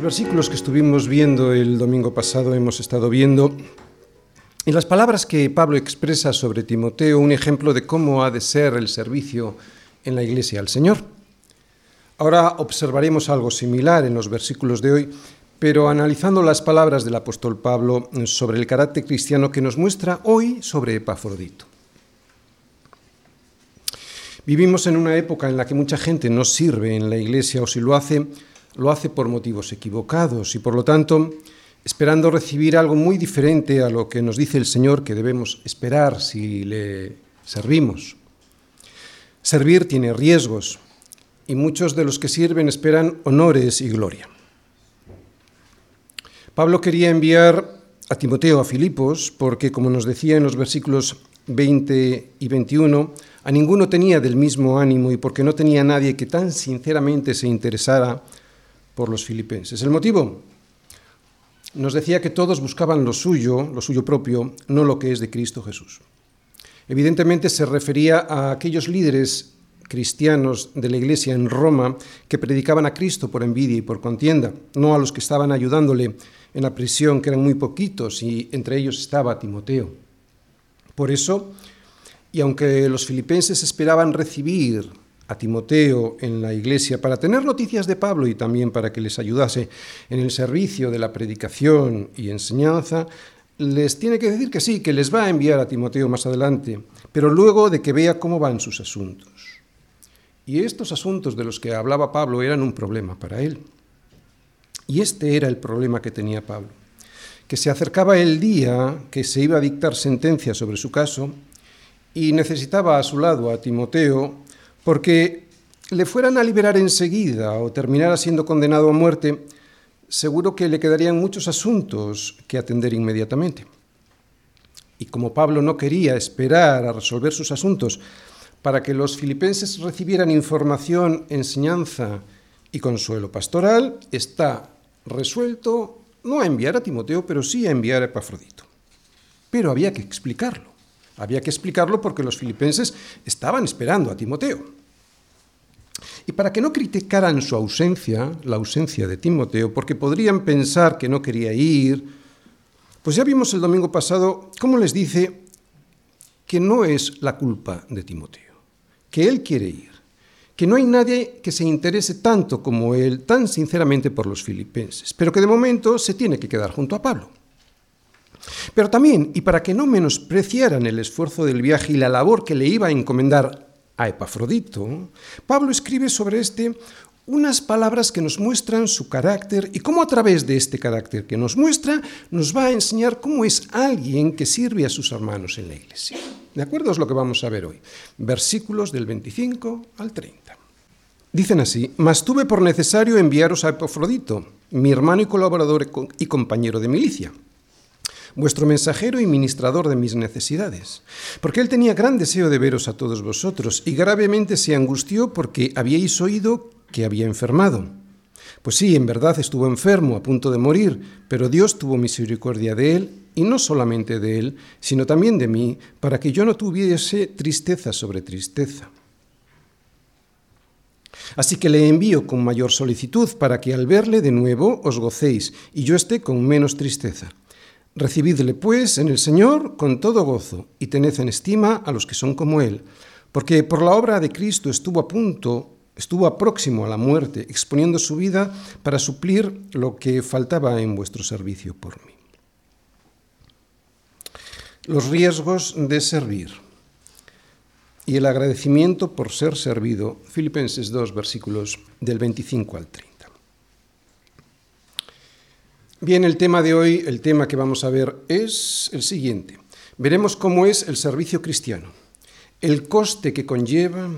Los versículos que estuvimos viendo el domingo pasado hemos estado viendo en las palabras que Pablo expresa sobre Timoteo un ejemplo de cómo ha de ser el servicio en la iglesia al Señor. Ahora observaremos algo similar en los versículos de hoy, pero analizando las palabras del apóstol Pablo sobre el carácter cristiano que nos muestra hoy sobre Epafrodito. Vivimos en una época en la que mucha gente no sirve en la iglesia o si lo hace, lo hace por motivos equivocados y por lo tanto esperando recibir algo muy diferente a lo que nos dice el Señor que debemos esperar si le servimos. Servir tiene riesgos y muchos de los que sirven esperan honores y gloria. Pablo quería enviar a Timoteo a Filipos porque, como nos decía en los versículos 20 y 21, a ninguno tenía del mismo ánimo y porque no tenía nadie que tan sinceramente se interesara por los filipenses. El motivo nos decía que todos buscaban lo suyo, lo suyo propio, no lo que es de Cristo Jesús. Evidentemente se refería a aquellos líderes cristianos de la iglesia en Roma que predicaban a Cristo por envidia y por contienda, no a los que estaban ayudándole en la prisión, que eran muy poquitos, y entre ellos estaba Timoteo. Por eso, y aunque los filipenses esperaban recibir a Timoteo en la iglesia para tener noticias de Pablo y también para que les ayudase en el servicio de la predicación y enseñanza, les tiene que decir que sí, que les va a enviar a Timoteo más adelante, pero luego de que vea cómo van sus asuntos. Y estos asuntos de los que hablaba Pablo eran un problema para él. Y este era el problema que tenía Pablo, que se acercaba el día que se iba a dictar sentencia sobre su caso y necesitaba a su lado a Timoteo porque le fueran a liberar enseguida o terminara siendo condenado a muerte, seguro que le quedarían muchos asuntos que atender inmediatamente. Y como Pablo no quería esperar a resolver sus asuntos para que los filipenses recibieran información, enseñanza y consuelo pastoral, está resuelto no a enviar a Timoteo, pero sí a enviar a Epafrodito. Pero había que explicarlo. Había que explicarlo porque los filipenses estaban esperando a Timoteo. Y para que no criticaran su ausencia, la ausencia de Timoteo, porque podrían pensar que no quería ir, pues ya vimos el domingo pasado cómo les dice que no es la culpa de Timoteo, que él quiere ir, que no hay nadie que se interese tanto como él, tan sinceramente por los filipenses, pero que de momento se tiene que quedar junto a Pablo. Pero también, y para que no menospreciaran el esfuerzo del viaje y la labor que le iba a encomendar a Epafrodito, Pablo escribe sobre este unas palabras que nos muestran su carácter y cómo a través de este carácter que nos muestra nos va a enseñar cómo es alguien que sirve a sus hermanos en la iglesia. ¿De acuerdo? Es lo que vamos a ver hoy. Versículos del 25 al 30. Dicen así, mas tuve por necesario enviaros a Epafrodito, mi hermano y colaborador y compañero de milicia vuestro mensajero y ministrador de mis necesidades. Porque él tenía gran deseo de veros a todos vosotros, y gravemente se angustió porque habíais oído que había enfermado. Pues sí, en verdad estuvo enfermo, a punto de morir, pero Dios tuvo misericordia de él, y no solamente de él, sino también de mí, para que yo no tuviese tristeza sobre tristeza. Así que le envío con mayor solicitud para que al verle de nuevo os gocéis y yo esté con menos tristeza. Recibidle, pues, en el Señor con todo gozo y tened en estima a los que son como Él, porque por la obra de Cristo estuvo a punto, estuvo próximo a la muerte, exponiendo su vida para suplir lo que faltaba en vuestro servicio por mí. Los riesgos de servir y el agradecimiento por ser servido, Filipenses 2, versículos del 25 al 30. Bien, el tema de hoy, el tema que vamos a ver es el siguiente. Veremos cómo es el servicio cristiano, el coste que conlleva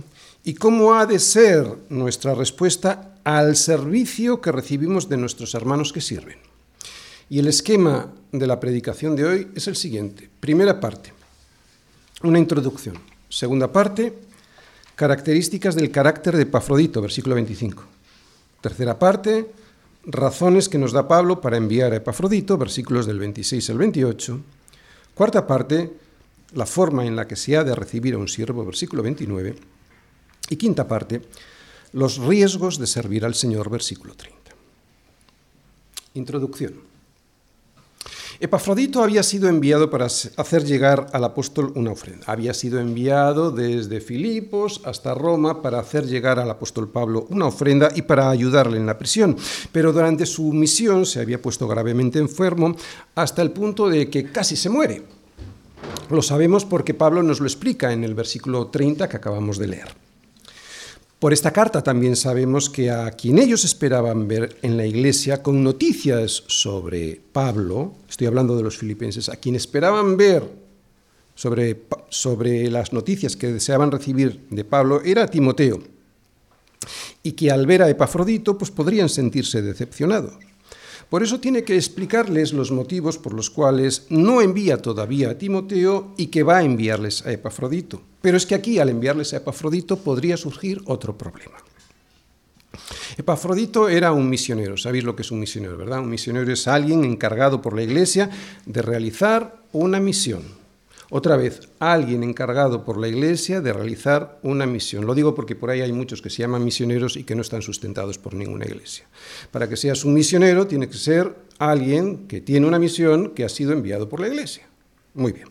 y cómo ha de ser nuestra respuesta al servicio que recibimos de nuestros hermanos que sirven. Y el esquema de la predicación de hoy es el siguiente. Primera parte, una introducción. Segunda parte, características del carácter de Pafrodito, versículo 25. Tercera parte, razones que nos da Pablo para enviar a Epafrodito, versículos del 26 al 28. Cuarta parte, la forma en la que se ha de recibir a un siervo, versículo 29. Y quinta parte, los riesgos de servir al Señor, versículo 30. Introducción. Epafrodito había sido enviado para hacer llegar al apóstol una ofrenda. Había sido enviado desde Filipos hasta Roma para hacer llegar al apóstol Pablo una ofrenda y para ayudarle en la prisión. Pero durante su misión se había puesto gravemente enfermo hasta el punto de que casi se muere. Lo sabemos porque Pablo nos lo explica en el versículo 30 que acabamos de leer. Por esta carta también sabemos que a quien ellos esperaban ver en la iglesia con noticias sobre Pablo, estoy hablando de los filipenses, a quien esperaban ver sobre, las noticias que deseaban recibir de Pablo era Timoteo, y que al ver a Epafrodito pues podrían sentirse decepcionados. Por eso tiene que explicarles los motivos por los cuales no envía todavía a Timoteo y que va a enviarles a Epafrodito. Pero es que aquí al enviarles a Epafrodito podría surgir otro problema. Epafrodito era un misionero, sabéis lo que es un misionero, ¿verdad? Un misionero es alguien encargado por la iglesia de realizar una misión. Otra vez, alguien encargado por la Iglesia de realizar una misión. Lo digo porque por ahí hay muchos que se llaman misioneros y que no están sustentados por ninguna Iglesia. Para que seas un misionero tiene que ser alguien que tiene una misión que ha sido enviado por la Iglesia. Muy bien.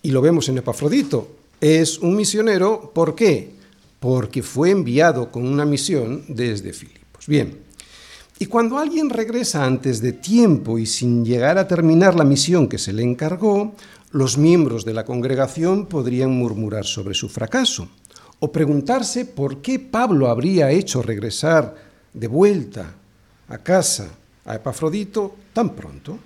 Y lo vemos en Epafrodito. Es un misionero, ¿por qué? Porque fue enviado con una misión desde Filipos. Bien, y cuando alguien regresa antes de tiempo y sin llegar a terminar la misión que se le encargó, los miembros de la congregación podrían murmurar sobre su fracaso o preguntarse por qué Pablo habría hecho regresar de vuelta a casa a Epafrodito tan pronto.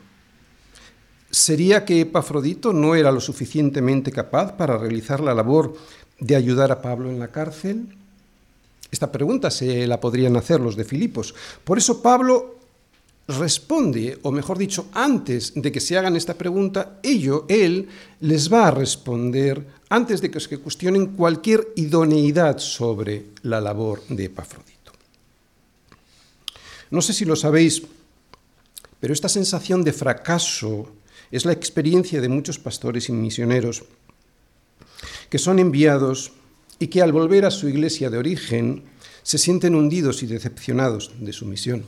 ¿Sería que Epafrodito no era lo suficientemente capaz para realizar la labor de ayudar a Pablo en la cárcel? Esta pregunta se la podrían hacer los de Filipos. Por eso Pablo responde, o mejor dicho, antes de que se hagan esta pregunta, ello, él, les va a responder antes de que se cuestionen cualquier idoneidad sobre la labor de Epafrodito. No sé si lo sabéis, pero esta sensación de fracaso es la experiencia de muchos pastores y misioneros que son enviados y que al volver a su iglesia de origen se sienten hundidos y decepcionados de su misión.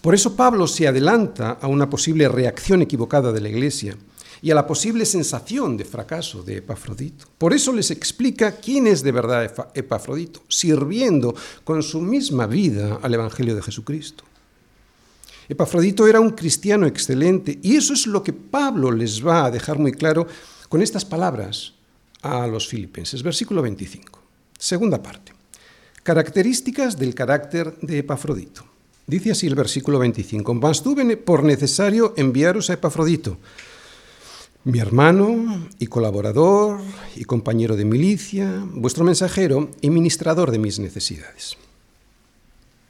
Por eso Pablo se adelanta a una posible reacción equivocada de la Iglesia y a la posible sensación de fracaso de Epafrodito. Por eso les explica quién es de verdad Epafrodito, sirviendo con su misma vida al Evangelio de Jesucristo. Epafrodito era un cristiano excelente y eso es lo que Pablo les va a dejar muy claro con estas palabras a los filipenses. Versículo 25. Segunda parte. Características del carácter de Epafrodito. Dice así el versículo 25, mas tuve por necesario enviaros a Epafrodito, mi hermano y colaborador y compañero de milicia, vuestro mensajero y ministrador de mis necesidades.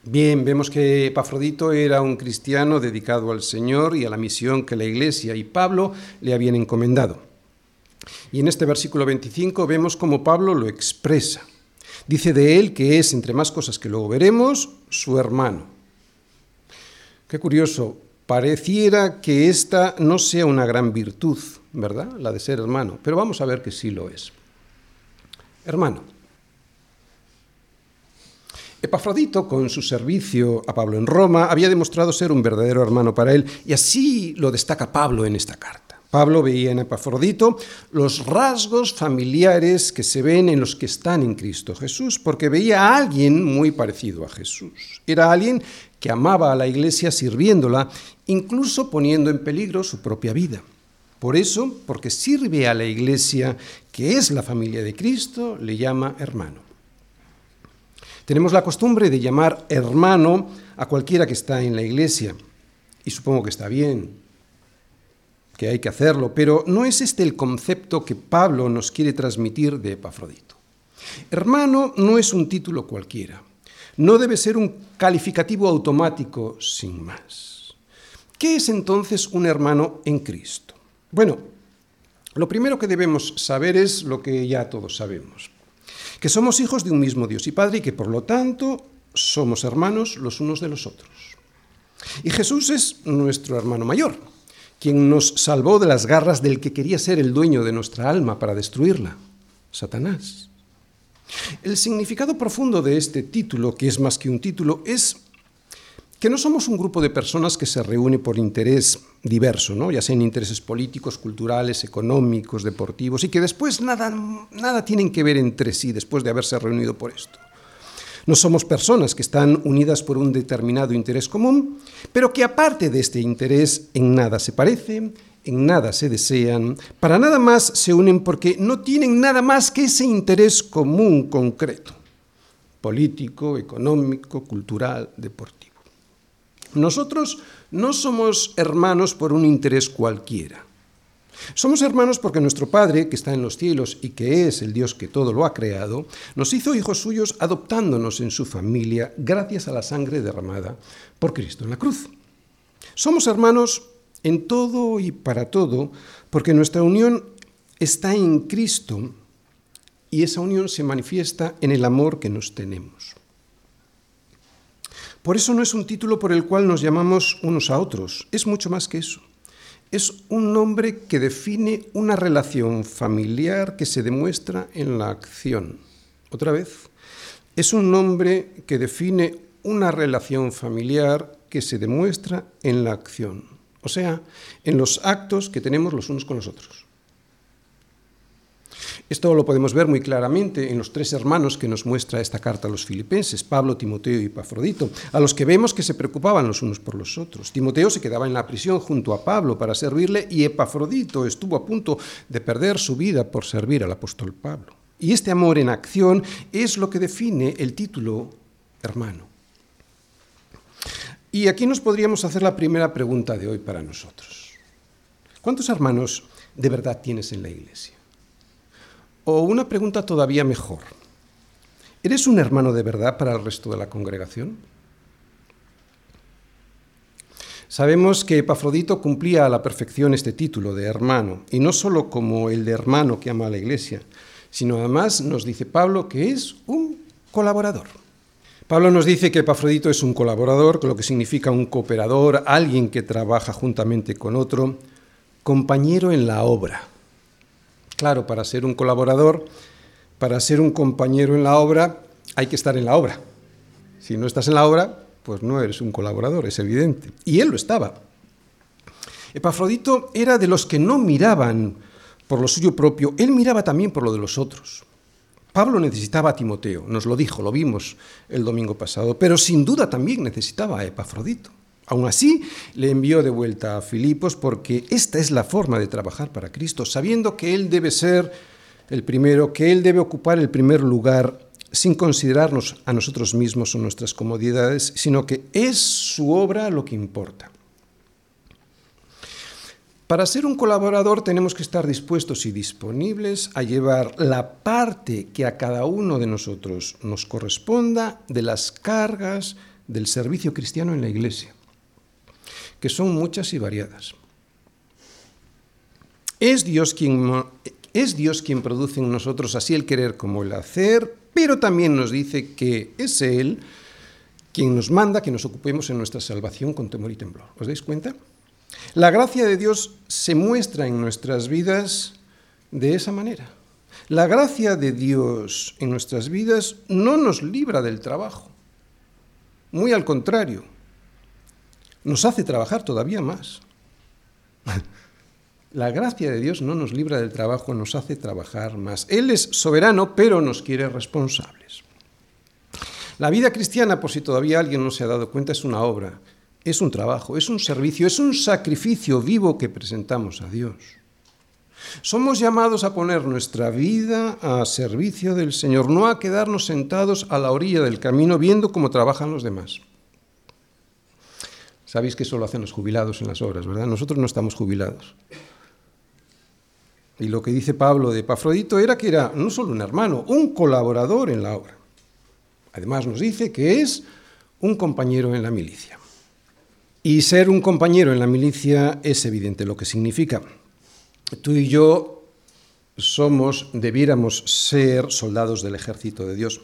Bien, vemos que Epafrodito era un cristiano dedicado al Señor y a la misión que la Iglesia y Pablo le habían encomendado. Y en este versículo 25 vemos cómo Pablo lo expresa. Dice de él que es, entre más cosas que luego veremos, su hermano. Qué curioso, pareciera que esta no sea una gran virtud, ¿verdad? La de ser hermano, pero vamos a ver que sí lo es. Hermano. Epafrodito, con su servicio a Pablo en Roma, había demostrado ser un verdadero hermano para él, y así lo destaca Pablo en esta carta. Pablo veía en Epafrodito los rasgos familiares que se ven en los que están en Cristo Jesús, porque veía a alguien muy parecido a Jesús. Era alguien que amaba a la iglesia sirviéndola, incluso poniendo en peligro su propia vida. Por eso, porque sirve a la iglesia, que es la familia de Cristo, le llama hermano. Tenemos la costumbre de llamar hermano a cualquiera que está en la iglesia, y supongo que está bien, que hay que hacerlo, pero no es este el concepto que Pablo nos quiere transmitir de Epafrodito. Hermano no es un título cualquiera no debe ser un calificativo automático sin más. ¿Qué es entonces un hermano en Cristo? Bueno, lo primero que debemos saber es lo que ya todos sabemos, que somos hijos de un mismo Dios y Padre y que por lo tanto somos hermanos los unos de los otros. Y Jesús es nuestro hermano mayor, quien nos salvó de las garras del que quería ser el dueño de nuestra alma para destruirla, Satanás. El significado profundo de este título, que es más que un título, es que no somos un grupo de personas que se reúne por interés diverso, ¿no? ya sean intereses políticos, culturales, económicos, deportivos, y que después nada, nada tienen que ver entre sí después de haberse reunido por esto. No somos personas que están unidas por un determinado interés común, pero que aparte de este interés en nada se parecen, en nada se desean, para nada más se unen porque no tienen nada más que ese interés común concreto, político, económico, cultural, deportivo. Nosotros no somos hermanos por un interés cualquiera. Somos hermanos porque nuestro Padre, que está en los cielos y que es el Dios que todo lo ha creado, nos hizo hijos suyos adoptándonos en su familia gracias a la sangre derramada por Cristo en la cruz. Somos hermanos en todo y para todo porque nuestra unión está en Cristo y esa unión se manifiesta en el amor que nos tenemos. Por eso no es un título por el cual nos llamamos unos a otros, es mucho más que eso. Es un nombre que define una relación familiar que se demuestra en la acción. Otra vez, es un nombre que define una relación familiar que se demuestra en la acción, o sea, en los actos que tenemos los unos con los otros. Esto lo podemos ver muy claramente en los tres hermanos que nos muestra esta carta a los filipenses, Pablo, Timoteo y Epafrodito, a los que vemos que se preocupaban los unos por los otros. Timoteo se quedaba en la prisión junto a Pablo para servirle y Epafrodito estuvo a punto de perder su vida por servir al apóstol Pablo. Y este amor en acción es lo que define el título hermano. Y aquí nos podríamos hacer la primera pregunta de hoy para nosotros. ¿Cuántos hermanos de verdad tienes en la iglesia? O una pregunta todavía mejor. ¿Eres un hermano de verdad para el resto de la congregación? Sabemos que Epafrodito cumplía a la perfección este título de hermano, y no solo como el de hermano que ama a la iglesia, sino además nos dice Pablo que es un colaborador. Pablo nos dice que Epafrodito es un colaborador, lo que significa un cooperador, alguien que trabaja juntamente con otro, compañero en la obra. Claro, para ser un colaborador, para ser un compañero en la obra, hay que estar en la obra. Si no estás en la obra, pues no eres un colaborador, es evidente. Y él lo estaba. Epafrodito era de los que no miraban por lo suyo propio, él miraba también por lo de los otros. Pablo necesitaba a Timoteo, nos lo dijo, lo vimos el domingo pasado, pero sin duda también necesitaba a Epafrodito. Aún así, le envió de vuelta a Filipos porque esta es la forma de trabajar para Cristo, sabiendo que Él debe ser el primero, que Él debe ocupar el primer lugar sin considerarnos a nosotros mismos o nuestras comodidades, sino que es su obra lo que importa. Para ser un colaborador tenemos que estar dispuestos y disponibles a llevar la parte que a cada uno de nosotros nos corresponda de las cargas del servicio cristiano en la iglesia que son muchas y variadas. Es Dios quien, es Dios quien produce en nosotros así el querer como el hacer, pero también nos dice que es Él quien nos manda que nos ocupemos en nuestra salvación con temor y temblor. ¿Os dais cuenta? La gracia de Dios se muestra en nuestras vidas de esa manera. La gracia de Dios en nuestras vidas no nos libra del trabajo. Muy al contrario, nos hace trabajar todavía más. La gracia de Dios no nos libra del trabajo, nos hace trabajar más. Él es soberano, pero nos quiere responsables. La vida cristiana, por si todavía alguien no se ha dado cuenta, es una obra, es un trabajo, es un servicio, es un sacrificio vivo que presentamos a Dios. Somos llamados a poner nuestra vida a servicio del Señor, no a quedarnos sentados a la orilla del camino viendo cómo trabajan los demás. Sabéis que eso lo hacen los jubilados en las obras, ¿verdad? Nosotros no estamos jubilados. Y lo que dice Pablo de Epafrodito era que era no solo un hermano, un colaborador en la obra. Además nos dice que es un compañero en la milicia. Y ser un compañero en la milicia es evidente lo que significa. Tú y yo somos, debiéramos ser soldados del ejército de Dios.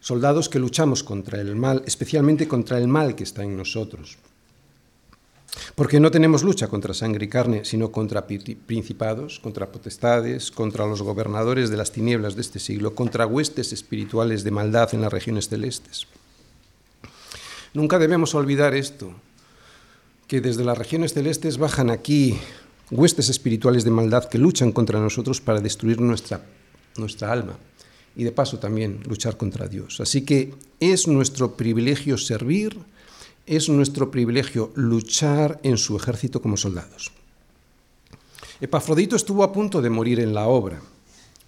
Soldados que luchamos contra el mal, especialmente contra el mal que está en nosotros. Porque no tenemos lucha contra sangre y carne, sino contra principados, contra potestades, contra los gobernadores de las tinieblas de este siglo, contra huestes espirituales de maldad en las regiones celestes. Nunca debemos olvidar esto, que desde las regiones celestes bajan aquí huestes espirituales de maldad que luchan contra nosotros para destruir nuestra, nuestra alma y de paso también luchar contra Dios. Así que es nuestro privilegio servir, es nuestro privilegio luchar en su ejército como soldados. Epafrodito estuvo a punto de morir en la obra.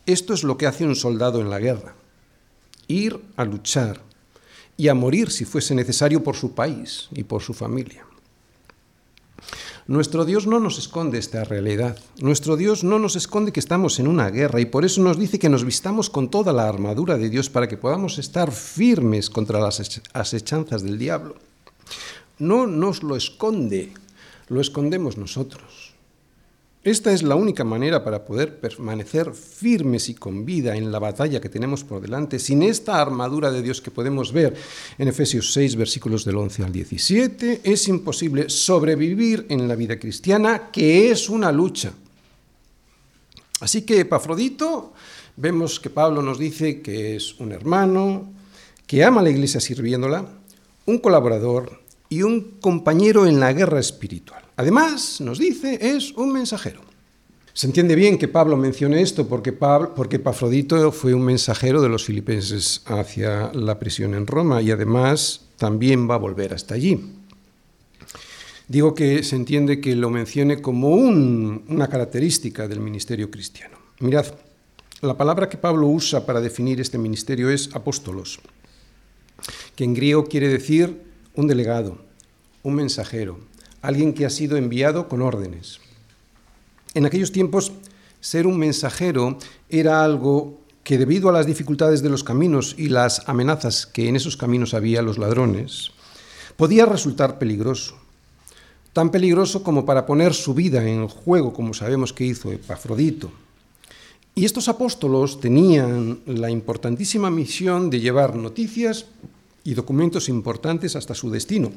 Esto es lo que hace un soldado en la guerra, ir a luchar y a morir si fuese necesario por su país y por su familia. Nuestro Dios no nos esconde esta realidad. Nuestro Dios no nos esconde que estamos en una guerra y por eso nos dice que nos vistamos con toda la armadura de Dios para que podamos estar firmes contra las asechanzas del diablo. No nos lo esconde, lo escondemos nosotros. Esta es la única manera para poder permanecer firmes y con vida en la batalla que tenemos por delante. Sin esta armadura de Dios que podemos ver en Efesios 6, versículos del 11 al 17, es imposible sobrevivir en la vida cristiana, que es una lucha. Así que Epafrodito, vemos que Pablo nos dice que es un hermano, que ama a la iglesia sirviéndola, un colaborador y un compañero en la guerra espiritual. Además, nos dice, es un mensajero. Se entiende bien que Pablo mencione esto porque, Pablo, porque Pafrodito fue un mensajero de los filipenses hacia la prisión en Roma y además también va a volver hasta allí. Digo que se entiende que lo mencione como una característica del ministerio cristiano. Mirad, la palabra que Pablo usa para definir este ministerio es apóstolos, que en griego quiere decir un delegado, un mensajero, alguien que ha sido enviado con órdenes. En aquellos tiempos, ser un mensajero era algo que debido a las dificultades de los caminos y las amenazas que en esos caminos había los ladrones, podía resultar peligroso. Tan peligroso como para poner su vida en juego, como sabemos que hizo Epafrodito. Y estos apóstolos tenían la importantísima misión de llevar noticias y documentos importantes hasta su destino,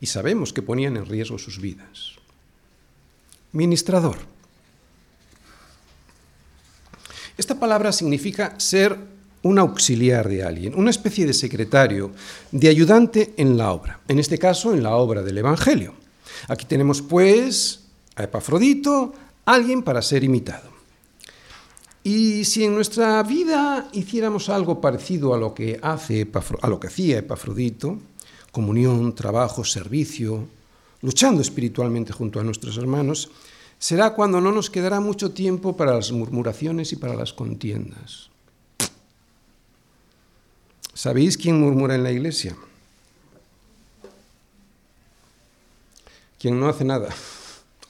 y sabemos que ponían en riesgo sus vidas. Ministrador. Esta palabra significa ser un auxiliar de alguien, una especie de secretario, de ayudante en la obra, en este caso en la obra del Evangelio. Aquí tenemos pues a Epafrodito, alguien para ser imitado. Y si en nuestra vida hiciéramos algo parecido a lo que, hace a lo que hacía Epafrodito, comunión, trabajo, servicio, luchando espiritualmente junto a nuestros hermanos, será cuando no nos quedará mucho tiempo para las murmuraciones y para las contiendas. ¿Sabéis quién murmura en la iglesia? Quien no hace nada.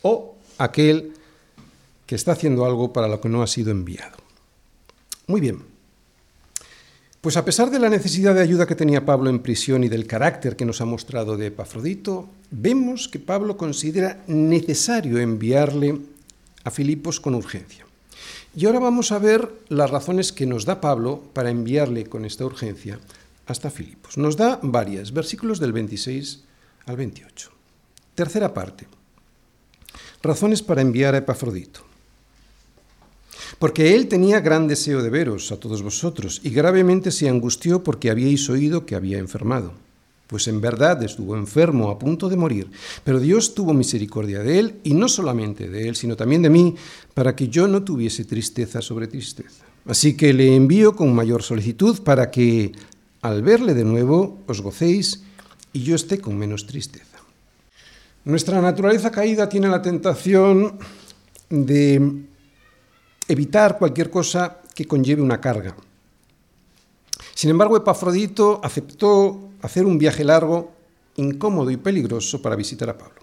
O aquel que está haciendo algo para lo que no ha sido enviado. Muy bien. Pues a pesar de la necesidad de ayuda que tenía Pablo en prisión y del carácter que nos ha mostrado de Epafrodito, vemos que Pablo considera necesario enviarle a Filipos con urgencia. Y ahora vamos a ver las razones que nos da Pablo para enviarle con esta urgencia hasta Filipos. Nos da varias, versículos del 26 al 28. Tercera parte. Razones para enviar a Epafrodito porque él tenía gran deseo de veros a todos vosotros, y gravemente se angustió porque habíais oído que había enfermado. Pues en verdad estuvo enfermo a punto de morir, pero Dios tuvo misericordia de él, y no solamente de él, sino también de mí, para que yo no tuviese tristeza sobre tristeza. Así que le envío con mayor solicitud para que, al verle de nuevo, os gocéis y yo esté con menos tristeza. Nuestra naturaleza caída tiene la tentación de evitar cualquier cosa que conlleve una carga. Sin embargo, Epafrodito aceptó hacer un viaje largo, incómodo y peligroso para visitar a Pablo.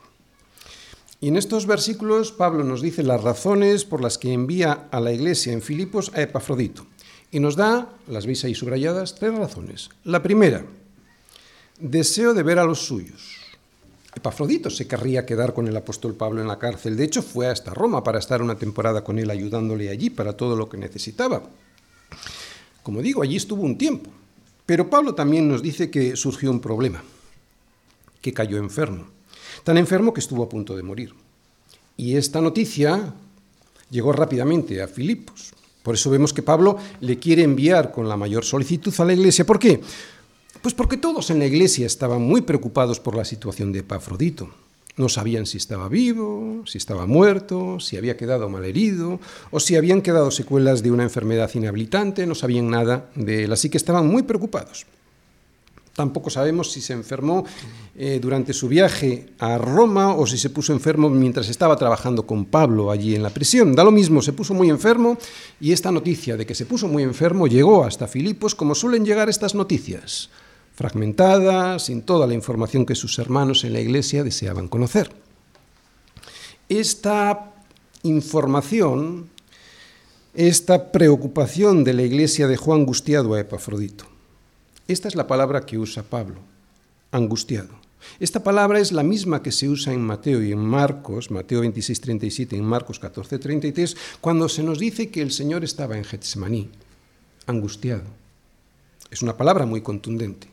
Y en estos versículos Pablo nos dice las razones por las que envía a la iglesia en Filipos a Epafrodito. Y nos da, las veis ahí subrayadas, tres razones. La primera, deseo de ver a los suyos. Epafrodito se querría quedar con el apóstol Pablo en la cárcel. De hecho, fue hasta Roma para estar una temporada con él, ayudándole allí para todo lo que necesitaba. Como digo, allí estuvo un tiempo. Pero Pablo también nos dice que surgió un problema, que cayó enfermo. Tan enfermo que estuvo a punto de morir. Y esta noticia llegó rápidamente a Filipos. Por eso vemos que Pablo le quiere enviar con la mayor solicitud a la iglesia. ¿Por qué? Pues porque todos en la iglesia estaban muy preocupados por la situación de Epafrodito. No sabían si estaba vivo, si estaba muerto, si había quedado malherido o si habían quedado secuelas de una enfermedad inhabilitante, no sabían nada de él, así que estaban muy preocupados. Tampoco sabemos si se enfermó eh, durante su viaje a Roma o si se puso enfermo mientras estaba trabajando con Pablo allí en la prisión. Da lo mismo, se puso muy enfermo y esta noticia de que se puso muy enfermo llegó hasta Filipos como suelen llegar estas noticias, fragmentadas, sin toda la información que sus hermanos en la iglesia deseaban conocer. Esta información, esta preocupación de la iglesia dejó angustiado a Epafrodito. Esta es la palabra que usa Pablo, angustiado. Esta palabra es la misma que se usa en Mateo y en Marcos, Mateo 26, 37 y en Marcos 14, 33, cuando se nos dice que el Señor estaba en Getsemaní, angustiado. Es una palabra muy contundente,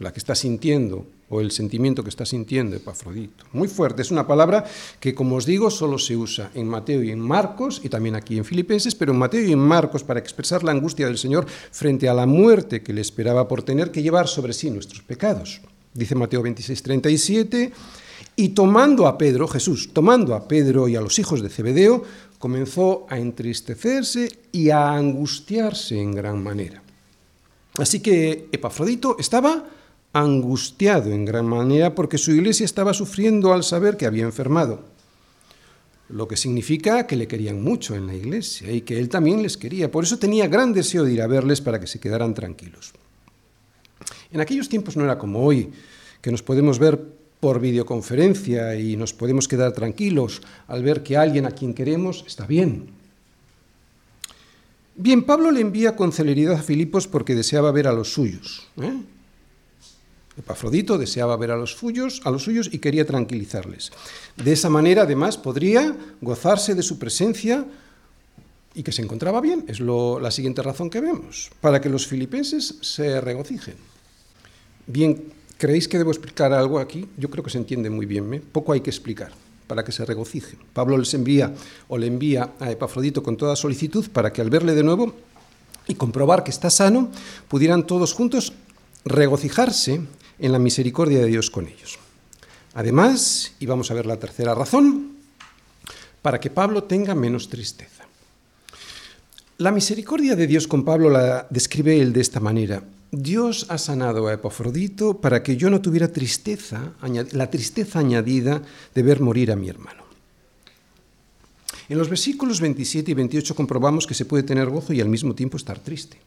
la que está sintiendo o el sentimiento que está sintiendo Epafrodito. Muy fuerte, es una palabra que, como os digo, solo se usa en Mateo y en Marcos, y también aquí en Filipenses, pero en Mateo y en Marcos para expresar la angustia del Señor frente a la muerte que le esperaba por tener que llevar sobre sí nuestros pecados. Dice Mateo 26, 37, y tomando a Pedro, Jesús, tomando a Pedro y a los hijos de Zebedeo, comenzó a entristecerse y a angustiarse en gran manera. Así que Epafrodito estaba angustiado en gran manera porque su iglesia estaba sufriendo al saber que había enfermado, lo que significa que le querían mucho en la iglesia y que él también les quería. Por eso tenía gran deseo de ir a verles para que se quedaran tranquilos. En aquellos tiempos no era como hoy, que nos podemos ver por videoconferencia y nos podemos quedar tranquilos al ver que alguien a quien queremos está bien. Bien, Pablo le envía con celeridad a Filipos porque deseaba ver a los suyos. ¿eh? Epafrodito deseaba ver a los, suyos, a los suyos y quería tranquilizarles. De esa manera, además, podría gozarse de su presencia y que se encontraba bien. Es la siguiente razón que vemos, para que los filipenses se regocijen. Bien, ¿creéis que debo explicar algo aquí? Yo creo que se entiende muy bien, ¿eh? poco hay que explicar para que se regocijen. Pablo les envía o le envía a Epafrodito con toda solicitud para que al verle de nuevo y comprobar que está sano, pudieran todos juntos regocijarse en la misericordia de Dios con ellos. Además, y vamos a ver la tercera razón, para que Pablo tenga menos tristeza. La misericordia de Dios con Pablo la describe él de esta manera. Dios ha sanado a Epafrodito para que yo no tuviera tristeza, la tristeza añadida de ver morir a mi hermano. En los versículos 27 y 28 comprobamos que se puede tener gozo y al mismo tiempo estar triste.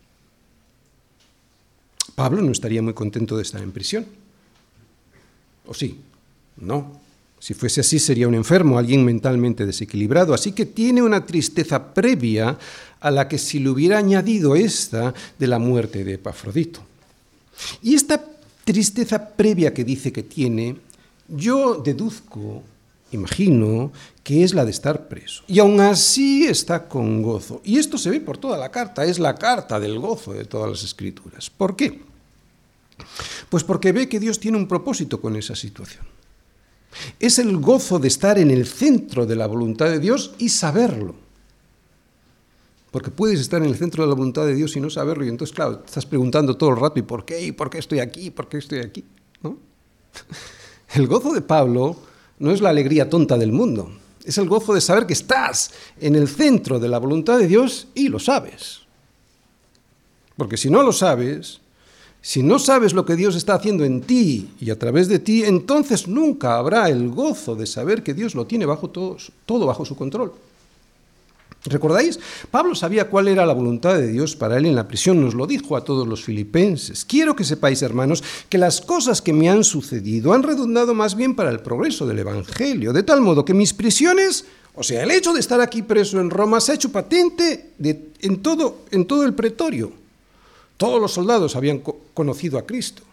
Pablo no estaría muy contento de estar en prisión. ¿O sí? No. Si fuese así sería un enfermo, alguien mentalmente desequilibrado. Así que tiene una tristeza previa a la que si le hubiera añadido esta de la muerte de Epafrodito. Y esta tristeza previa que dice que tiene, yo deduzco, imagino, que es la de estar preso. Y aún así está con gozo. Y esto se ve por toda la carta, es la carta del gozo de todas las escrituras. ¿Por qué? Pues porque ve que Dios tiene un propósito con esa situación. Es el gozo de estar en el centro de la voluntad de Dios y saberlo. Porque puedes estar en el centro de la voluntad de Dios y no saberlo. Y entonces, claro, estás preguntando todo el rato, ¿y por qué? ¿Y por qué estoy aquí? ¿Por qué estoy aquí? ¿No? El gozo de Pablo no es la alegría tonta del mundo. Es el gozo de saber que estás en el centro de la voluntad de Dios y lo sabes. Porque si no lo sabes, si no sabes lo que Dios está haciendo en ti y a través de ti, entonces nunca habrá el gozo de saber que Dios lo tiene bajo todo, todo bajo su control. ¿Recordáis? Pablo sabía cuál era la voluntad de Dios para él en la prisión, nos lo dijo a todos los filipenses. Quiero que sepáis, hermanos, que las cosas que me han sucedido han redundado más bien para el progreso del Evangelio, de tal modo que mis prisiones, o sea, el hecho de estar aquí preso en Roma, se ha hecho patente en, todo, en todo el pretorio. Todos los soldados habían conocido a Cristo.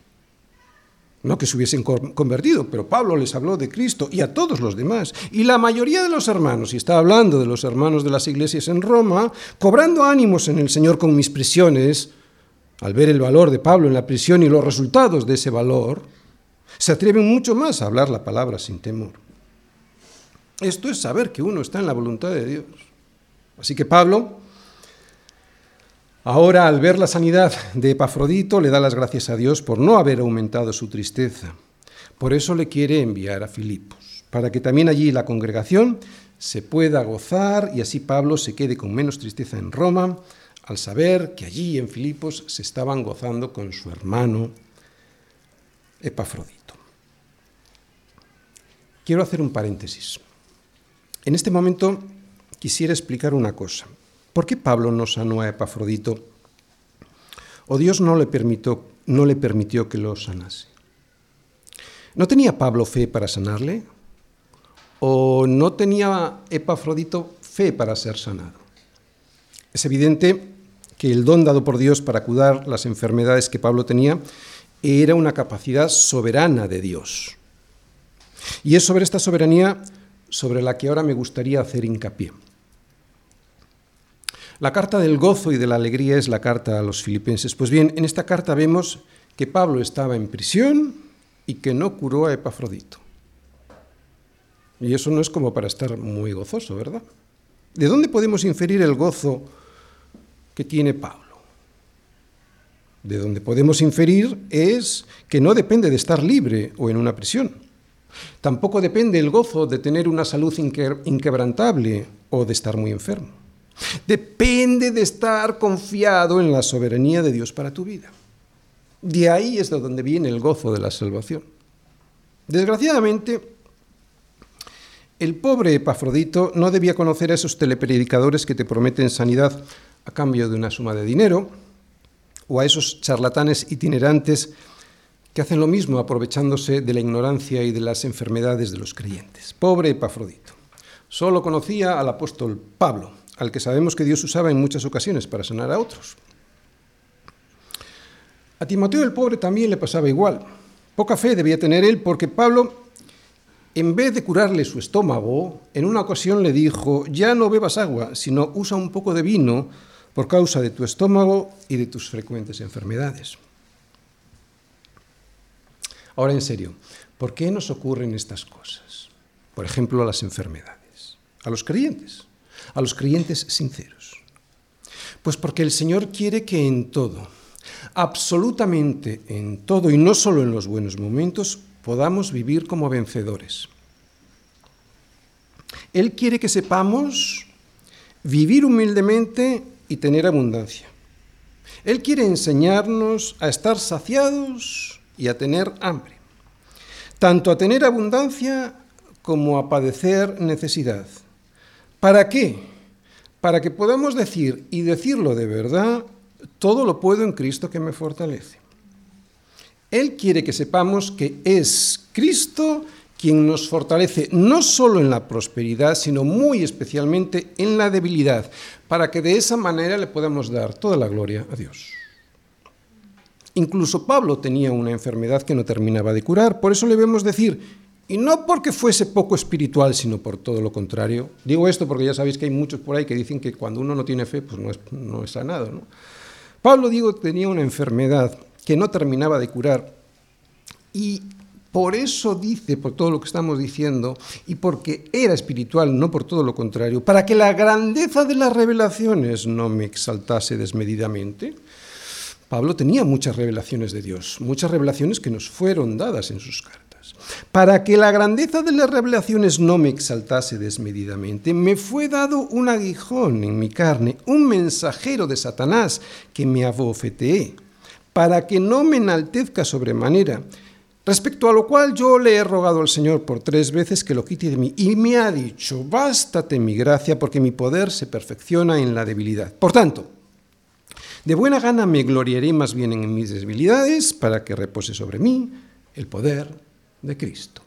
No que se hubiesen convertido, pero Pablo les habló de Cristo y a todos los demás. Y la mayoría de los hermanos, y está hablando de los hermanos de las iglesias en Roma, cobrando ánimos en el Señor con mis prisiones, al ver el valor de Pablo en la prisión y los resultados de ese valor, se atreven mucho más a hablar la palabra sin temor. Esto es saber que uno está en la voluntad de Dios. Así que Pablo Ahora, al ver la sanidad de Epafrodito, le da las gracias a Dios por no haber aumentado su tristeza. Por eso le quiere enviar a Filipos, para que también allí la congregación se pueda gozar y así Pablo se quede con menos tristeza en Roma al saber que allí en Filipos se estaban gozando con su hermano Epafrodito. Quiero hacer un paréntesis. En este momento quisiera explicar una cosa. ¿Por qué Pablo no sanó a Epafrodito? ¿O Dios no le permitió, no le permitió que lo sanase? ¿No tenía Pablo fe para sanarle? ¿O no tenía Epafrodito fe para ser sanado? Es evidente que el don dado por Dios para curar las enfermedades que Pablo tenía era una capacidad soberana de Dios. Y es sobre esta soberanía sobre la que ahora me gustaría hacer hincapié. La carta del gozo y de la alegría es la carta a los filipenses. Pues bien, en esta carta vemos que Pablo estaba en prisión y que no curó a Epafrodito. Y eso no es como para estar muy gozoso, ¿verdad? ¿De dónde podemos inferir el gozo que tiene Pablo? De donde podemos inferir es que no depende de estar libre o en una prisión. Tampoco depende el gozo de tener una salud inquebrantable o de estar muy enfermo. Depende de estar confiado en la soberanía de Dios para tu vida. De ahí es de donde viene el gozo de la salvación. Desgraciadamente, el pobre Epafrodito no debía conocer a esos telepredicadores que te prometen sanidad a cambio de una suma de dinero, o a esos charlatanes itinerantes que hacen lo mismo aprovechándose de la ignorancia y de las enfermedades de los creyentes. Pobre Epafrodito. Solo conocía al apóstol Pablo, al que sabemos que Dios usaba en muchas ocasiones para sanar a otros. A Timoteo el pobre también le pasaba igual. Poca fe debía tener él porque Pablo, en vez de curarle su estómago, en una ocasión le dijo, ya no bebas agua, sino usa un poco de vino por causa de tu estómago y de tus frecuentes enfermedades. Ahora en serio, ¿por qué nos ocurren estas cosas? Por ejemplo, las enfermedades. A los creyentes a los creyentes sinceros? Pues porque el Señor quiere que en todo, absolutamente en todo y no solo en los buenos momentos, podamos vivir como vencedores. Él quiere que sepamos vivir humildemente y tener abundancia. Él quiere enseñarnos a estar saciados y a tener hambre, tanto a tener abundancia como a padecer necesidad. ¿Para qué? Para que podamos decir, y decirlo de verdad, todo lo puedo en Cristo que me fortalece. Él quiere que sepamos que es Cristo quien nos fortalece no solo en la prosperidad, sino muy especialmente en la debilidad, para que de esa manera le podamos dar toda la gloria a Dios. Incluso Pablo tenía una enfermedad que no terminaba de curar, por eso le vemos decir, y no porque fuese poco espiritual, sino por todo lo contrario. Digo esto porque ya sabéis que hay muchos por ahí que dicen que cuando uno no tiene fe, pues no es, no es sanado. ¿no? Pablo, digo, tenía una enfermedad que no terminaba de curar. Y por eso dice, por todo lo que estamos diciendo, y porque era espiritual, no por todo lo contrario, para que la grandeza de las revelaciones no me exaltase desmedidamente. Pablo tenía muchas revelaciones de Dios, muchas revelaciones que nos fueron dadas en sus cartas. Para que la grandeza de las revelaciones no me exaltase desmedidamente, me fue dado un aguijón en mi carne, un mensajero de Satanás que me abofeteé, para que no me enaltezca sobremanera. Respecto a lo cual yo le he rogado al Señor por tres veces que lo quite de mí, y me ha dicho, bástate mi gracia, porque mi poder se perfecciona en la debilidad. Por tanto, de buena gana me gloriaré más bien en mis debilidades, para que repose sobre mí el poder de Cristo.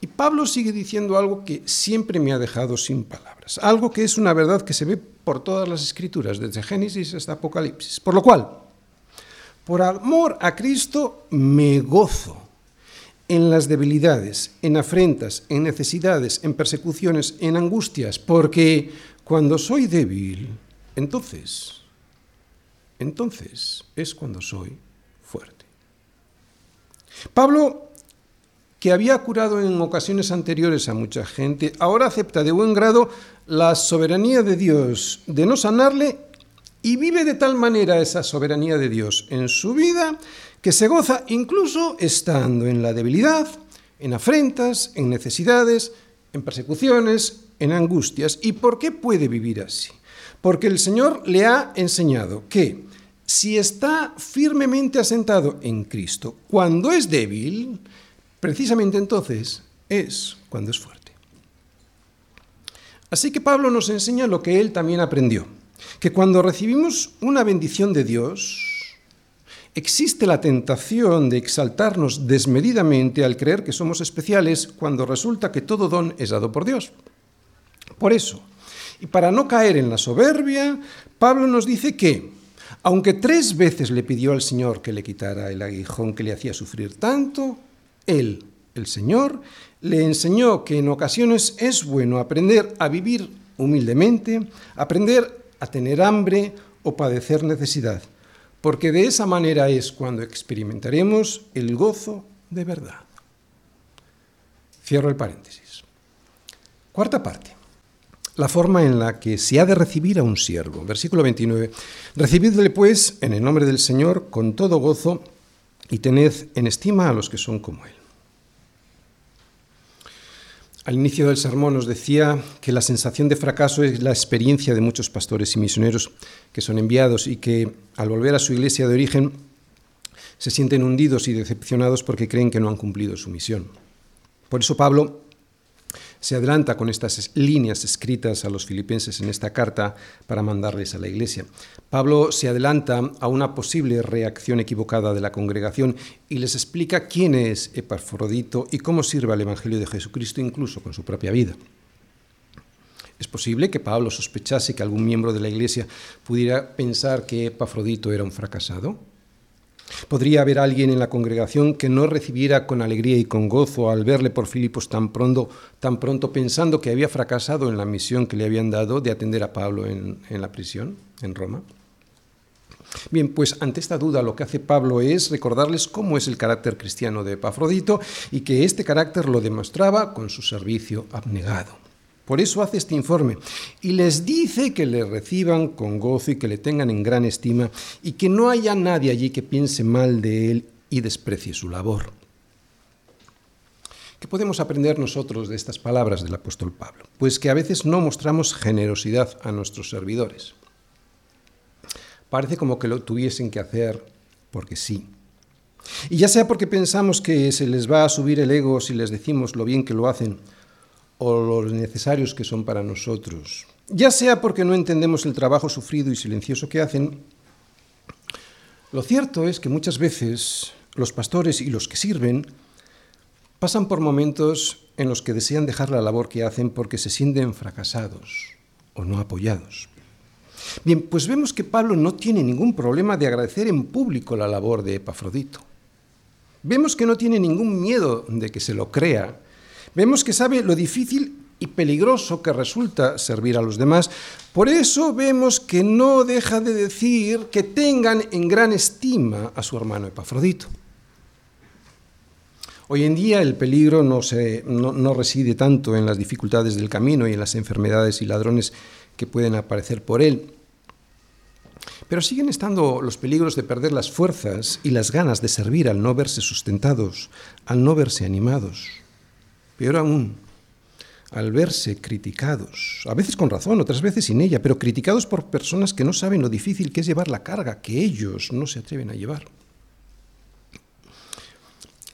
Y Pablo sigue diciendo algo que siempre me ha dejado sin palabras, algo que es una verdad que se ve por todas las escrituras, desde Génesis hasta Apocalipsis. Por lo cual, por amor a Cristo, me gozo en las debilidades, en afrentas, en necesidades, en persecuciones, en angustias, porque cuando soy débil, entonces, entonces es cuando soy fuerte. Pablo que había curado en ocasiones anteriores a mucha gente, ahora acepta de buen grado la soberanía de Dios de no sanarle y vive de tal manera esa soberanía de Dios en su vida que se goza incluso estando en la debilidad, en afrentas, en necesidades, en persecuciones, en angustias. ¿Y por qué puede vivir así? Porque el Señor le ha enseñado que si está firmemente asentado en Cristo, cuando es débil, precisamente entonces es cuando es fuerte. Así que Pablo nos enseña lo que él también aprendió, que cuando recibimos una bendición de Dios, existe la tentación de exaltarnos desmedidamente al creer que somos especiales cuando resulta que todo don es dado por Dios. Por eso, y para no caer en la soberbia, Pablo nos dice que, aunque tres veces le pidió al Señor que le quitara el aguijón que le hacía sufrir tanto, él, el Señor, le enseñó que en ocasiones es bueno aprender a vivir humildemente, aprender a tener hambre o padecer necesidad, porque de esa manera es cuando experimentaremos el gozo de verdad. Cierro el paréntesis. Cuarta parte. La forma en la que se ha de recibir a un siervo. Versículo 29. Recibidle pues en el nombre del Señor con todo gozo y tened en estima a los que son como Él. Al inicio del sermón nos decía que la sensación de fracaso es la experiencia de muchos pastores y misioneros que son enviados y que al volver a su iglesia de origen se sienten hundidos y decepcionados porque creen que no han cumplido su misión. Por eso Pablo se adelanta con estas líneas escritas a los filipenses en esta carta para mandarles a la iglesia. Pablo se adelanta a una posible reacción equivocada de la congregación y les explica quién es Epafrodito y cómo sirve al Evangelio de Jesucristo incluso con su propia vida. Es posible que Pablo sospechase que algún miembro de la iglesia pudiera pensar que Epafrodito era un fracasado. Podría haber alguien en la congregación que no recibiera con alegría y con gozo al verle por Filipos tan pronto, tan pronto pensando que había fracasado en la misión que le habían dado de atender a Pablo en, en la prisión en Roma. Bien, pues ante esta duda lo que hace Pablo es recordarles cómo es el carácter cristiano de Epafrodito y que este carácter lo demostraba con su servicio abnegado. Por eso hace este informe y les dice que le reciban con gozo y que le tengan en gran estima y que no haya nadie allí que piense mal de él y desprecie su labor. ¿Qué podemos aprender nosotros de estas palabras del apóstol Pablo? Pues que a veces no mostramos generosidad a nuestros servidores. Parece como que lo tuviesen que hacer porque sí. Y ya sea porque pensamos que se les va a subir el ego si les decimos lo bien que lo hacen, o los necesarios que son para nosotros, ya sea porque no entendemos el trabajo sufrido y silencioso que hacen, lo cierto es que muchas veces los pastores y los que sirven pasan por momentos en los que desean dejar la labor que hacen porque se sienten fracasados o no apoyados. Bien, pues vemos que Pablo no tiene ningún problema de agradecer en público la labor de Epafrodito. Vemos que no tiene ningún miedo de que se lo crea Vemos que sabe lo difícil y peligroso que resulta servir a los demás. Por eso vemos que no deja de decir que tengan en gran estima a su hermano Epafrodito. Hoy en día el peligro no, se, no, reside tanto en las dificultades del camino y en las enfermedades y ladrones que pueden aparecer por él, pero siguen estando los peligros de perder las fuerzas y las ganas de servir al no verse sustentados, al no verse animados. Peor aún, al verse criticados, a veces con razón, otras veces sin ella, pero criticados por personas que no saben lo difícil que es llevar la carga que ellos no se atreven a llevar.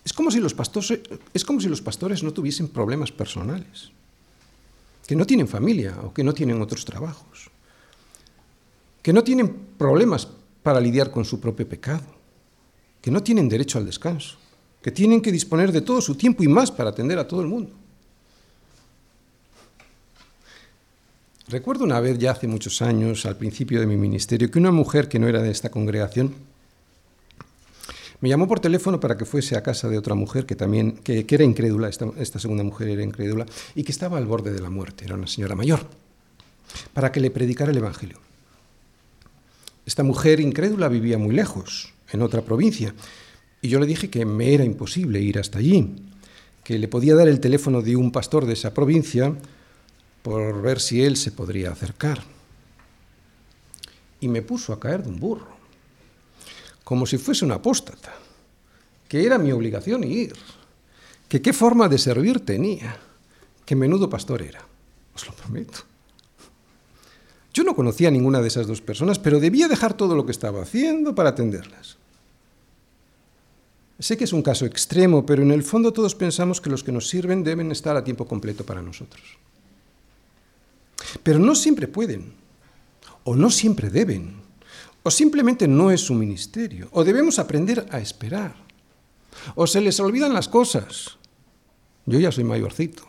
Es como si los pastores, es como si los pastores no tuviesen problemas personales, que no tienen familia o que no tienen otros trabajos, que no tienen problemas para lidiar con su propio pecado, que no tienen derecho al descanso que tienen que disponer de todo su tiempo y más para atender a todo el mundo. Recuerdo una vez, ya hace muchos años, al principio de mi ministerio, que una mujer que no era de esta congregación me llamó por teléfono para que fuese a casa de otra mujer que también, que, era incrédula, esta, esta segunda mujer era incrédula, y que estaba al borde de la muerte, era una señora mayor, para que le predicara el Evangelio. Esta mujer incrédula vivía muy lejos, en otra provincia, y yo le dije que me era imposible ir hasta allí, que le podía dar el teléfono de un pastor de esa provincia por ver si él se podría acercar. y me puso a caer de un burro, como si fuese un apóstata, que era mi obligación ir, que qué forma de servir tenía, que menudo pastor era, os lo prometo. Yo no conocía a ninguna de esas dos personas, pero debía dejar todo lo que estaba haciendo para atenderlas. Sé que es un caso extremo, pero en el fondo todos pensamos que los que nos sirven deben estar a tiempo completo para nosotros. Pero no siempre pueden, o no siempre deben, o simplemente no es su ministerio, o debemos aprender a esperar, o se les olvidan las cosas. Yo ya soy mayorcito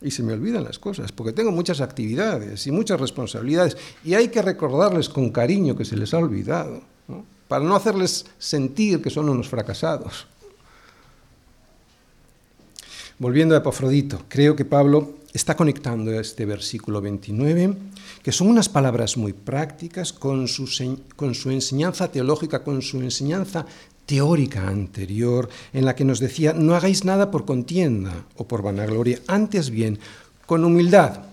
y se me olvidan las cosas, porque tengo muchas actividades y muchas responsabilidades, y hay que recordarles con cariño que se les ha olvidado para no hacerles sentir que son unos fracasados. Volviendo a Epafrodito, creo que Pablo está conectando este versículo 29, que son unas palabras muy prácticas con su, con su enseñanza teológica, con su enseñanza teórica anterior, en la que nos decía, no hagáis nada por contienda o por vanagloria, antes bien, con humildad,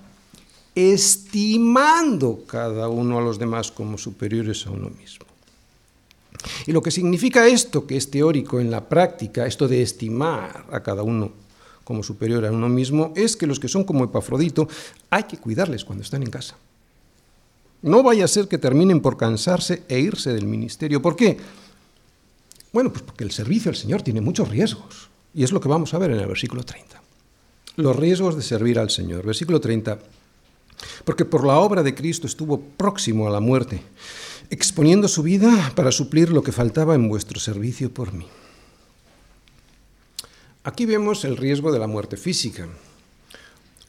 estimando cada uno a los demás como superiores a uno mismo. Y lo que significa esto, que es teórico en la práctica, esto de estimar a cada uno como superior a uno mismo, es que los que son como Epafrodito hay que cuidarles cuando están en casa. No vaya a ser que terminen por cansarse e irse del ministerio. ¿Por qué? Bueno, pues porque el servicio al Señor tiene muchos riesgos. Y es lo que vamos a ver en el versículo 30. Los riesgos de servir al Señor. Versículo 30. Porque por la obra de Cristo estuvo próximo a la muerte exponiendo su vida para suplir lo que faltaba en vuestro servicio por mí. Aquí vemos el riesgo de la muerte física.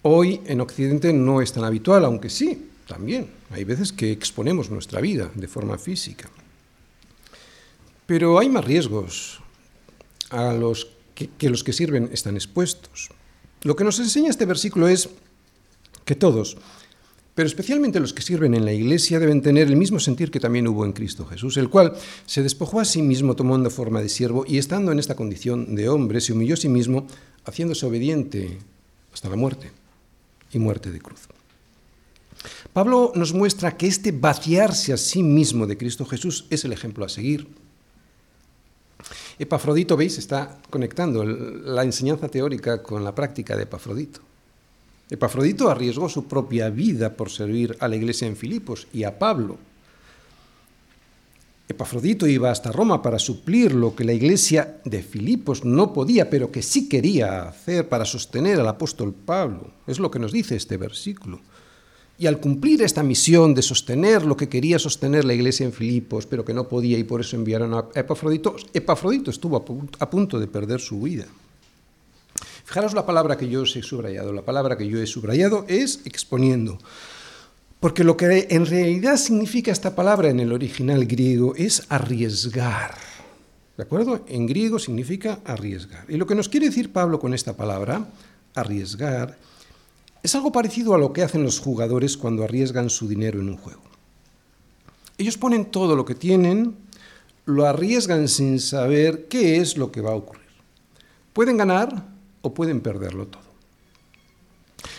Hoy en Occidente no es tan habitual, aunque sí, también. Hay veces que exponemos nuestra vida de forma física. Pero hay más riesgos a los que, los que sirven están expuestos. Lo que nos enseña este versículo es que todos, pero especialmente los que sirven en la Iglesia deben tener el mismo sentir que también hubo en Cristo Jesús, el cual se despojó a sí mismo tomando forma de siervo y estando en esta condición de hombre, se humilló a sí mismo, haciéndose obediente hasta la muerte y muerte de cruz. Pablo nos muestra que este vaciarse a sí mismo de Cristo Jesús es el ejemplo a seguir. Epafrodito, veis, está conectando la enseñanza teórica con la práctica de Epafrodito. Epafrodito arriesgó su propia vida por servir a la iglesia en Filipos y a Pablo. Epafrodito iba hasta Roma para suplir lo que la iglesia de Filipos no podía, pero que sí quería hacer para sostener al apóstol Pablo. Es lo que nos dice este versículo. Y al cumplir esta misión de sostener lo que quería sostener la iglesia en Filipos, pero que no podía y por eso enviaron a Epafrodito, Epafrodito estuvo a punto de perder su vida. Fijaros la palabra que yo os he subrayado. La palabra que yo he subrayado es exponiendo. Porque lo que en realidad significa esta palabra en el original griego es arriesgar. ¿De acuerdo? En griego significa arriesgar. Y lo que nos quiere decir Pablo con esta palabra, arriesgar, es algo parecido a lo que hacen los jugadores cuando arriesgan su dinero en un juego. Ellos ponen todo lo que tienen, lo arriesgan sin saber qué es lo que va a ocurrir. Pueden ganar o pueden perderlo todo.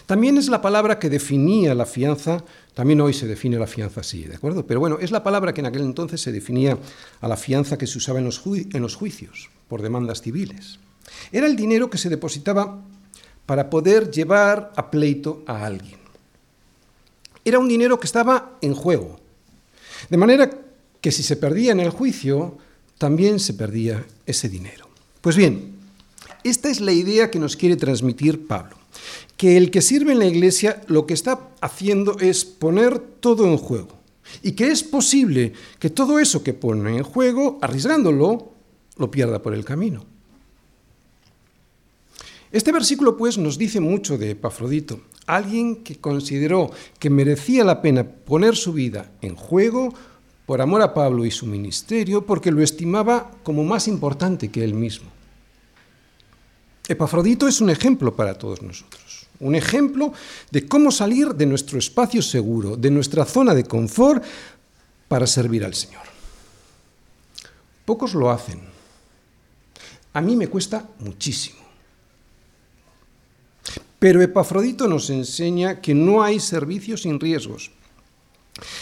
También es la palabra que definía la fianza, también hoy se define la fianza así, ¿de acuerdo? Pero bueno, es la palabra que en aquel entonces se definía a la fianza que se usaba en los, en los juicios por demandas civiles. Era el dinero que se depositaba para poder llevar a pleito a alguien. Era un dinero que estaba en juego. De manera que si se perdía en el juicio, también se perdía ese dinero. Pues bien, esta es la idea que nos quiere transmitir Pablo, que el que sirve en la iglesia lo que está haciendo es poner todo en juego y que es posible que todo eso que pone en juego, arriesgándolo, lo pierda por el camino. Este versículo pues nos dice mucho de Epafrodito, alguien que consideró que merecía la pena poner su vida en juego por amor a Pablo y su ministerio, porque lo estimaba como más importante que él mismo. Epafrodito es un ejemplo para todos nosotros, un ejemplo de cómo salir de nuestro espacio seguro, de nuestra zona de confort, para servir al Señor. Pocos lo hacen. A mí me cuesta muchísimo. Pero Epafrodito nos enseña que no hay servicio sin riesgos,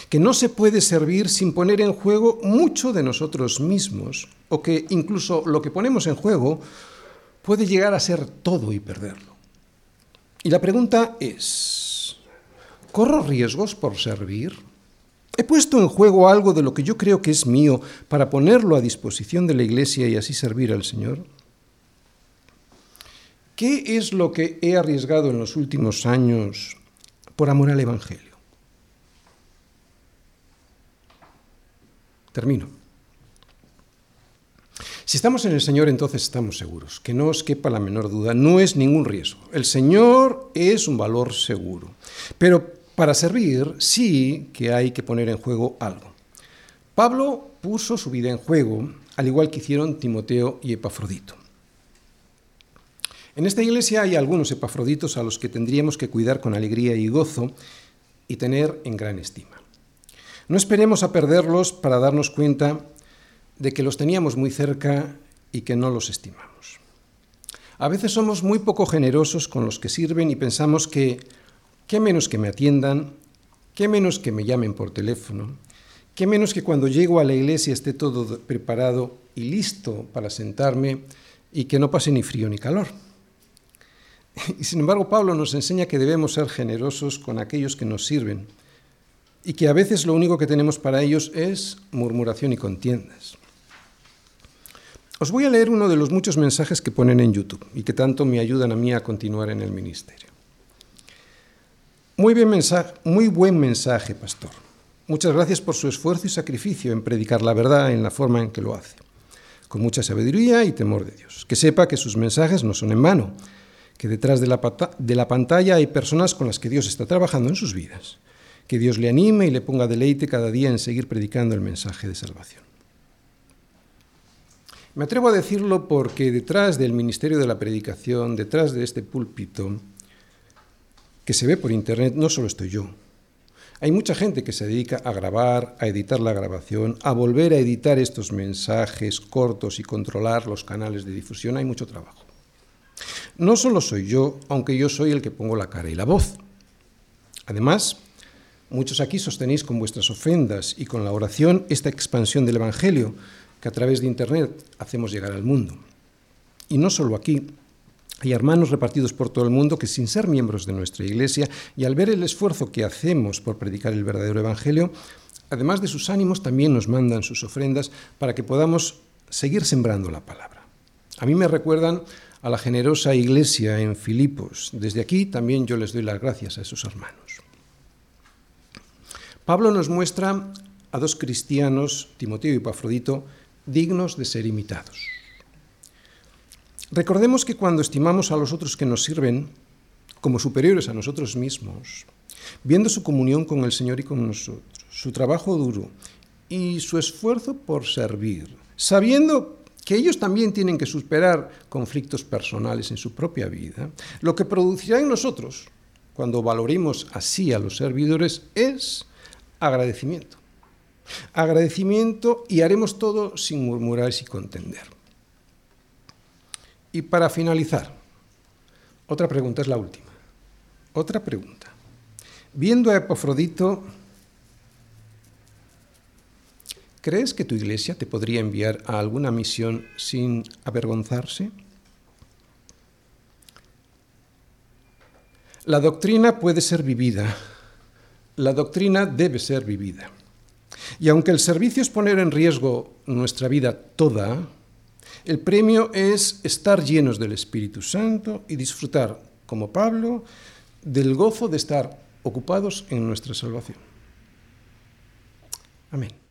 que no se puede servir sin poner en juego mucho de nosotros mismos, o que incluso lo que ponemos en juego puede llegar a ser todo y perderlo. Y la pregunta es, ¿corro riesgos por servir? ¿He puesto en juego algo de lo que yo creo que es mío para ponerlo a disposición de la Iglesia y así servir al Señor? ¿Qué es lo que he arriesgado en los últimos años por amor al Evangelio? Termino. Si estamos en el Señor, entonces estamos seguros, que no os quepa la menor duda, no es ningún riesgo. El Señor es un valor seguro. Pero para servir sí que hay que poner en juego algo. Pablo puso su vida en juego, al igual que hicieron Timoteo y Epafrodito. En esta iglesia hay algunos epafroditos a los que tendríamos que cuidar con alegría y gozo y tener en gran estima. No esperemos a perderlos para darnos cuenta de que los teníamos muy cerca y que no los estimamos. A veces somos muy poco generosos con los que sirven y pensamos que qué menos que me atiendan, qué menos que me llamen por teléfono, qué menos que cuando llego a la iglesia esté todo preparado y listo para sentarme y que no pase ni frío ni calor. Y sin embargo, Pablo nos enseña que debemos ser generosos con aquellos que nos sirven y que a veces lo único que tenemos para ellos es murmuración y contiendas. Os voy a leer uno de los muchos mensajes que ponen en YouTube y que tanto me ayudan a mí a continuar en el ministerio. Muy, buen mensaje, pastor. Muchas gracias por su esfuerzo y sacrificio en predicar la verdad en la forma en que lo hace, con mucha sabiduría y temor de Dios. Que sepa que sus mensajes no son en vano, que detrás de la, de la pantalla hay personas con las que Dios está trabajando en sus vidas. Que Dios le anime y le ponga deleite cada día en seguir predicando el mensaje de salvación. Me atrevo a decirlo porque detrás del ministerio de la predicación, detrás de este púlpito, que se ve por internet, no solo estoy yo. Hay mucha gente que se dedica a grabar, a editar la grabación, a volver a editar estos mensajes cortos y controlar los canales de difusión. Hay mucho trabajo. No solo soy yo, aunque yo soy el que pongo la cara y la voz. Además, muchos aquí sostenéis con vuestras ofrendas y con la oración esta expansión del Evangelio, que a través de Internet hacemos llegar al mundo. Y no solo aquí, hay hermanos repartidos por todo el mundo que sin ser miembros de nuestra Iglesia y al ver el esfuerzo que hacemos por predicar el verdadero Evangelio, además de sus ánimos, también nos mandan sus ofrendas para que podamos seguir sembrando la palabra. A mí me recuerdan a la generosa iglesia en Filipos. Desde aquí también yo les doy las gracias a esos hermanos. Pablo nos muestra a dos cristianos, Timoteo y Pafrodito, dignos de ser imitados. Recordemos que cuando estimamos a los otros que nos sirven como superiores a nosotros mismos, viendo su comunión con el Señor y con nosotros, su trabajo duro y su esfuerzo por servir, sabiendo que ellos también tienen que superar conflictos personales en su propia vida, lo que producirá en nosotros, cuando valoremos así a los servidores, es agradecimiento. Agradecimiento y haremos todo sin murmurar y contender. Y para finalizar, otra pregunta es la última. Otra pregunta. Viendo a Epafrodito, ¿crees que tu iglesia te podría enviar a alguna misión sin avergonzarse? La doctrina puede ser vivida, la doctrina debe ser vivida. Y aunque el servicio es poner en riesgo nuestra vida toda, el premio es estar llenos del Espíritu Santo y disfrutar, como Pablo, del gozo de estar ocupados en nuestra salvación. Amén.